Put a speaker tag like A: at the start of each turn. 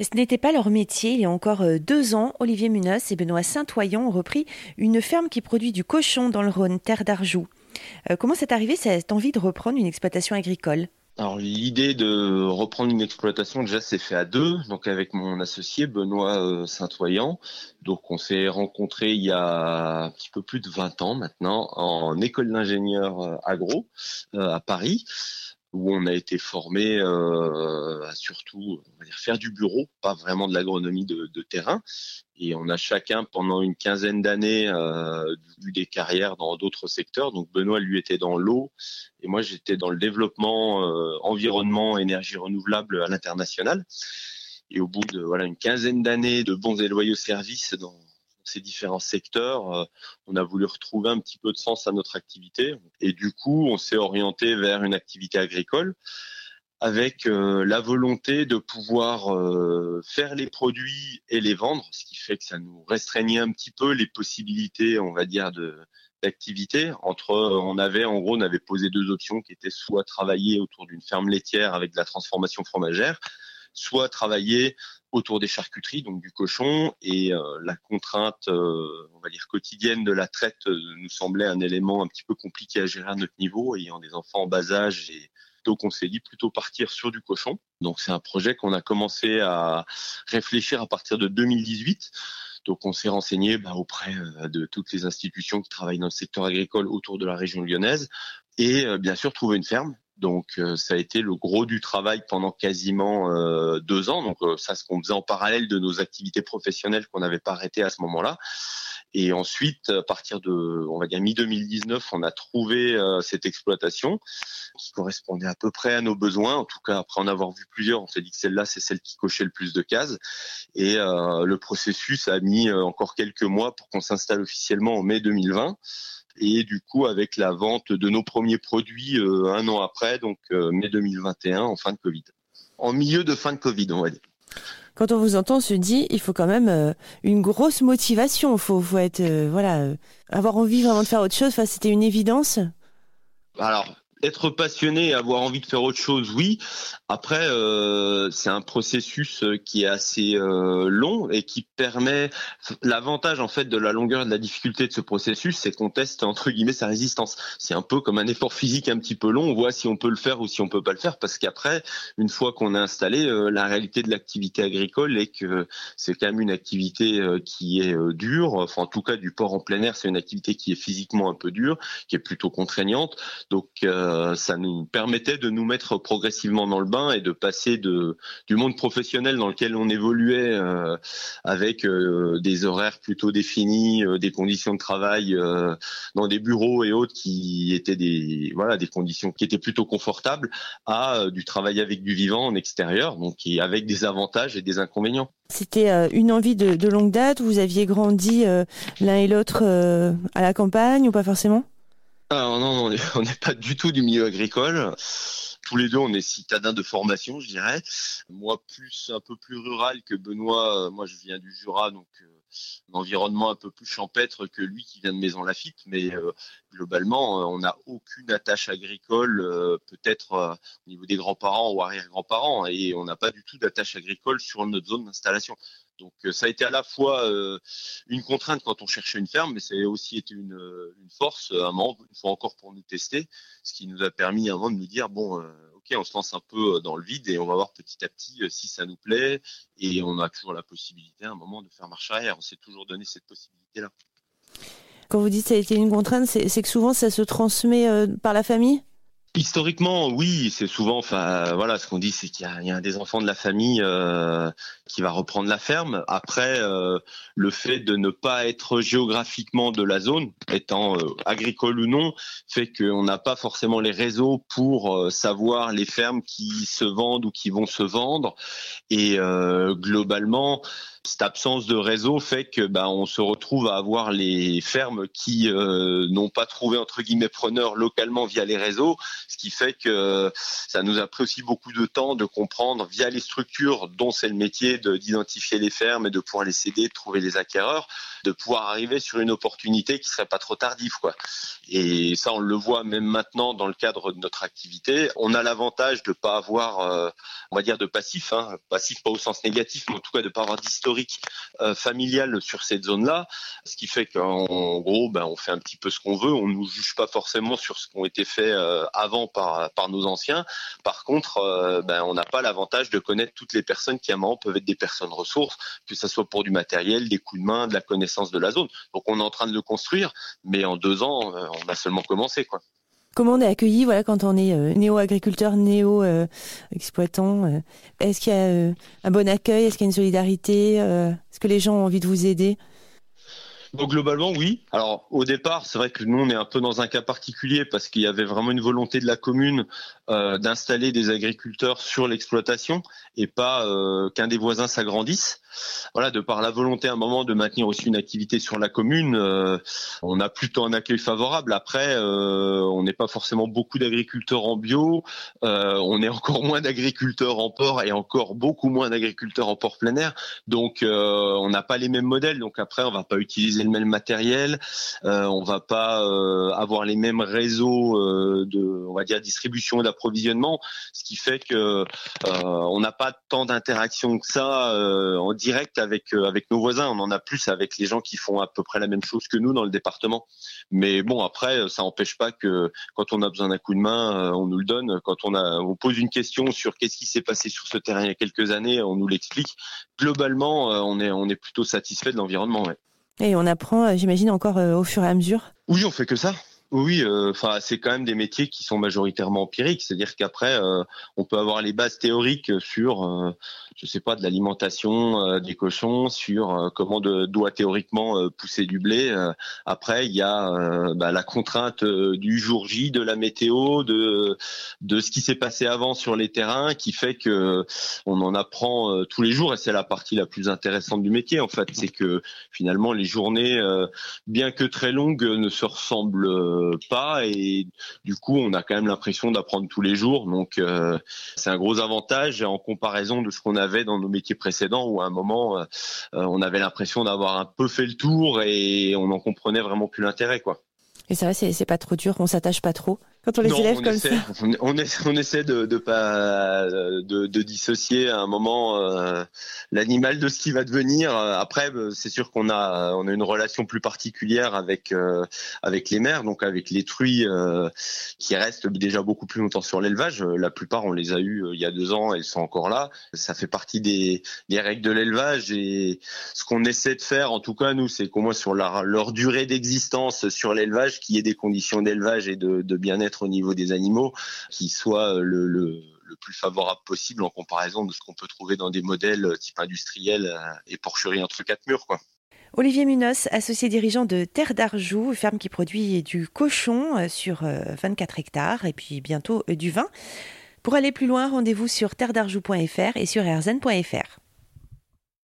A: Ce n'était pas leur métier. Il y a encore euh, deux ans, Olivier Munoz et Benoît Saint-Oyen ont repris une ferme qui produit du cochon dans le Rhône, terre d'Arjoux. Euh, comment c'est arrivé cette envie de reprendre une exploitation agricole?
B: Alors l'idée de reprendre une exploitation déjà c'est fait à deux, donc avec mon associé Benoît euh, Saint-Oyen. Donc on s'est rencontrés il y a un petit peu plus de 20 ans maintenant en école d'ingénieur agro à Paris où on a été formé euh, à surtout on va dire, faire du bureau, pas vraiment de l'agronomie de, de, terrain. Et on a chacun pendant une quinzaine d'années euh, eu des carrières dans d'autres secteurs. Donc Benoît lui était dans l'eau et moi j'étais dans le développement euh, environnement énergie renouvelable à l'international. Et au bout de voilà une quinzaine d'années de bons et loyaux services dans ces différents secteurs, euh, on a voulu retrouver un petit peu de sens à notre activité. Et du coup, on s'est orienté vers une activité agricole avec euh, la volonté de pouvoir euh, faire les produits et les vendre, ce qui fait que ça nous restreignait un petit peu les possibilités, on va dire, d'activité. Entre, on avait en gros, on avait posé deux options qui étaient soit travailler autour d'une ferme laitière avec de la transformation fromagère, soit travailler autour des charcuteries, donc du cochon, et euh, la contrainte, euh, on va dire quotidienne de la traite euh, nous semblait un élément un petit peu compliqué à gérer à notre niveau, ayant des enfants en bas âge et donc on s'est dit plutôt partir sur du cochon. Donc c'est un projet qu'on a commencé à réfléchir à partir de 2018. Donc on s'est renseigné bah, auprès de toutes les institutions qui travaillent dans le secteur agricole autour de la région lyonnaise et bien sûr trouver une ferme donc euh, ça a été le gros du travail pendant quasiment euh, deux ans. Donc euh, ça, ce qu'on faisait en parallèle de nos activités professionnelles qu'on n'avait pas arrêtées à ce moment-là. Et ensuite, à partir de, on va dire mi-2019, on a trouvé cette exploitation qui correspondait à peu près à nos besoins. En tout cas, après en avoir vu plusieurs, on s'est dit que celle-là, c'est celle qui cochait le plus de cases. Et le processus a mis encore quelques mois pour qu'on s'installe officiellement en mai 2020 et du coup avec la vente de nos premiers produits euh, un an après, donc euh, mai 2021, en fin de Covid. En milieu de fin de Covid, on va dire.
A: Quand on vous entend, on se dit, il faut quand même euh, une grosse motivation. Faut, faut, être, voilà, avoir envie vraiment de faire autre chose. Enfin, c'était une évidence.
B: Être passionné et avoir envie de faire autre chose, oui. Après, euh, c'est un processus euh, qui est assez euh, long et qui permet. L'avantage en fait de la longueur et de la difficulté de ce processus, c'est qu'on teste entre guillemets sa résistance. C'est un peu comme un effort physique un petit peu long. On voit si on peut le faire ou si on peut pas le faire, parce qu'après, une fois qu'on est installé, la réalité de l'activité agricole est que c'est quand même une activité qui est dure. Enfin, en tout cas, du port en plein air, c'est une activité qui est physiquement un peu dure, qui est plutôt contraignante. Donc ça nous permettait de nous mettre progressivement dans le bain et de passer du monde professionnel dans lequel on évoluait euh, avec euh, des horaires plutôt définis, des conditions de travail dans des bureaux et autres qui étaient des voilà des conditions qui étaient plutôt confortables à du travail avec du vivant en extérieur, donc avec des avantages et des inconvénients.
A: C'était une envie de, longue date. Vous aviez grandi l'un et l'autre à la campagne ou pas forcément?
B: Ah, non, on n'est pas du tout du milieu agricole. Tous les deux, on est citadins de formation, je dirais. Moi, plus un peu plus rural que Benoît. Moi, je viens du Jura, donc euh, un environnement un peu plus champêtre que lui qui vient de Maison Lafitte. Mais euh, globalement, euh, on n'a aucune attache agricole, peut-être au niveau des grands-parents ou arrière-grands-parents, et on n'a pas du tout d'attache agricole sur notre zone d'installation. Donc euh, ça a été à la fois euh, une contrainte quand on cherchait une ferme, mais ça a aussi été une, euh, force, un moment, une fois encore pour nous tester, ce qui nous a permis un moment de nous dire bon, ok, on se lance un peu dans le vide et on va voir petit à petit si ça nous plaît. Et on a toujours la possibilité à un moment de faire marche arrière. On s'est toujours donné cette possibilité-là.
A: Quand vous dites que ça a été une contrainte, c'est que souvent ça se transmet par la famille?
B: Historiquement, oui, c'est souvent, enfin, voilà, ce qu'on dit, c'est qu'il y, a un des enfants de la famille euh, qui va reprendre la ferme. Après, euh, le fait de ne pas être géographiquement de la zone, étant euh, agricole ou non, fait qu'on n'a pas forcément les réseaux pour savoir les fermes qui se vendent ou qui vont se vendre. Et globalement, cette absence de réseau fait que ben on se retrouve à avoir les fermes qui n'ont pas trouvé entre guillemets preneurs localement via les réseaux ce qui fait que ça nous a pris aussi beaucoup de temps de comprendre via les structures dont c'est le métier d'identifier les fermes et de pouvoir les céder, de trouver les acquéreurs, de pouvoir arriver sur une opportunité qui serait pas trop tardive, quoi. Et ça, on le voit même maintenant dans le cadre de notre activité. On a l'avantage de pas avoir, euh, on va dire, de passif, hein, passif pas au sens négatif, mais en tout cas de pas avoir d'historique euh, familial sur cette zone-là, ce qui fait qu'en gros, ben, on fait un petit peu ce qu'on veut. On nous juge pas forcément sur ce qui ont été fait euh, avant par nos anciens. Par contre, ben, on n'a pas l'avantage de connaître toutes les personnes qui à un moment peuvent être des personnes ressources, que ce soit pour du matériel, des coups de main, de la connaissance de la zone. Donc on est en train de le construire, mais en deux ans, on a seulement commencé.
A: Comment on est accueilli voilà, quand on est euh, néo-agriculteur, néo-exploitant euh, Est-ce qu'il y a euh, un bon accueil Est-ce qu'il y a une solidarité Est-ce que les gens ont envie de vous aider?
B: Donc globalement, oui. Alors au départ, c'est vrai que nous on est un peu dans un cas particulier parce qu'il y avait vraiment une volonté de la commune euh, d'installer des agriculteurs sur l'exploitation et pas euh, qu'un des voisins s'agrandisse. Voilà, de par la volonté à un moment de maintenir aussi une activité sur la commune, euh, on a plutôt un accueil favorable. Après, on n'est pas forcément beaucoup d'agriculteurs en bio, on est encore moins d'agriculteurs en port et encore beaucoup moins d'agriculteurs en port plein air. Donc on n'a pas les mêmes modèles. Donc après, on va pas utiliser le même matériel, euh, on va pas euh, avoir les mêmes réseaux euh, de, on va dire, distribution et d'approvisionnement, ce qui fait que on n'a pas tant d'interaction que ça en direct avec avec nos voisins. On en a plus avec les gens qui font à peu près la même chose que nous dans le département. Mais bon, après, ça n'empêche pas que quand on a besoin d'un coup de main, on nous le donne. Quand on a, on pose une question sur qu'est-ce qui s'est passé sur ce terrain il y a quelques années, on nous l'explique. Globalement, on est on est plutôt satisfait de l'environnement. Ouais.
A: Et on apprend, euh, j'imagine, encore euh, au fur et à mesure
B: Oui, on fait que ça. Oui, euh, enfin, c'est quand même des métiers qui sont majoritairement empiriques, c'est-à-dire qu'après, on peut avoir les bases théoriques sur je sais pas, de l'alimentation euh, des cochons, sur euh, comment de, doit théoriquement euh, pousser du blé. après, il y a bah, la contrainte du jour J, de la météo, de de ce qui s'est passé avant sur les terrains, qui fait que on en apprend tous les jours. Et c'est la partie la plus intéressante du métier, en fait, c'est que finalement les journées, bien que très longues, ne se ressemblent pas. Et du coup, on a quand même l'impression d'apprendre tous les jours. Donc, c'est un gros avantage en comparaison de ce qu'on avait dans nos métiers précédents où à un moment euh, euh, on avait l'impression d'avoir un peu fait le tour et on n'en comprenait vraiment plus l'intérêt quoi.
A: Et ça va, c'est pas trop dur, on s'attache pas trop quand on les élève comme
B: ça. On, essaie de, de pas de, dissocier à un moment euh, l'animal de ce qui va devenir. Après, euh, c'est sûr qu'on a on a une relation plus particulière avec euh, avec les mères, donc avec les truies qui restent déjà beaucoup plus longtemps sur l'élevage. La plupart, on les a eues il y a deux ans, elles sont encore là. Ça fait partie des, des règles de l'élevage et ce qu'on essaie de faire, en tout cas nous, c'est qu'au moins sur leur durée d'existence sur l'élevage, qu'il y ait des conditions d'élevage et de, de bien-être au niveau des animaux qui soit le, le, plus favorable possible en comparaison de ce qu'on peut trouver dans des modèles type industriel euh, et porcherie entre quatre murs. Quoi.
A: Olivier Munoz, associé dirigeant de Terre d'Arjoux, ferme qui produit du cochon euh, sur 24 euh, hectares et puis bientôt du vin. Pour aller plus loin, rendez-vous sur terredarjoux.fr et sur rzn.fr.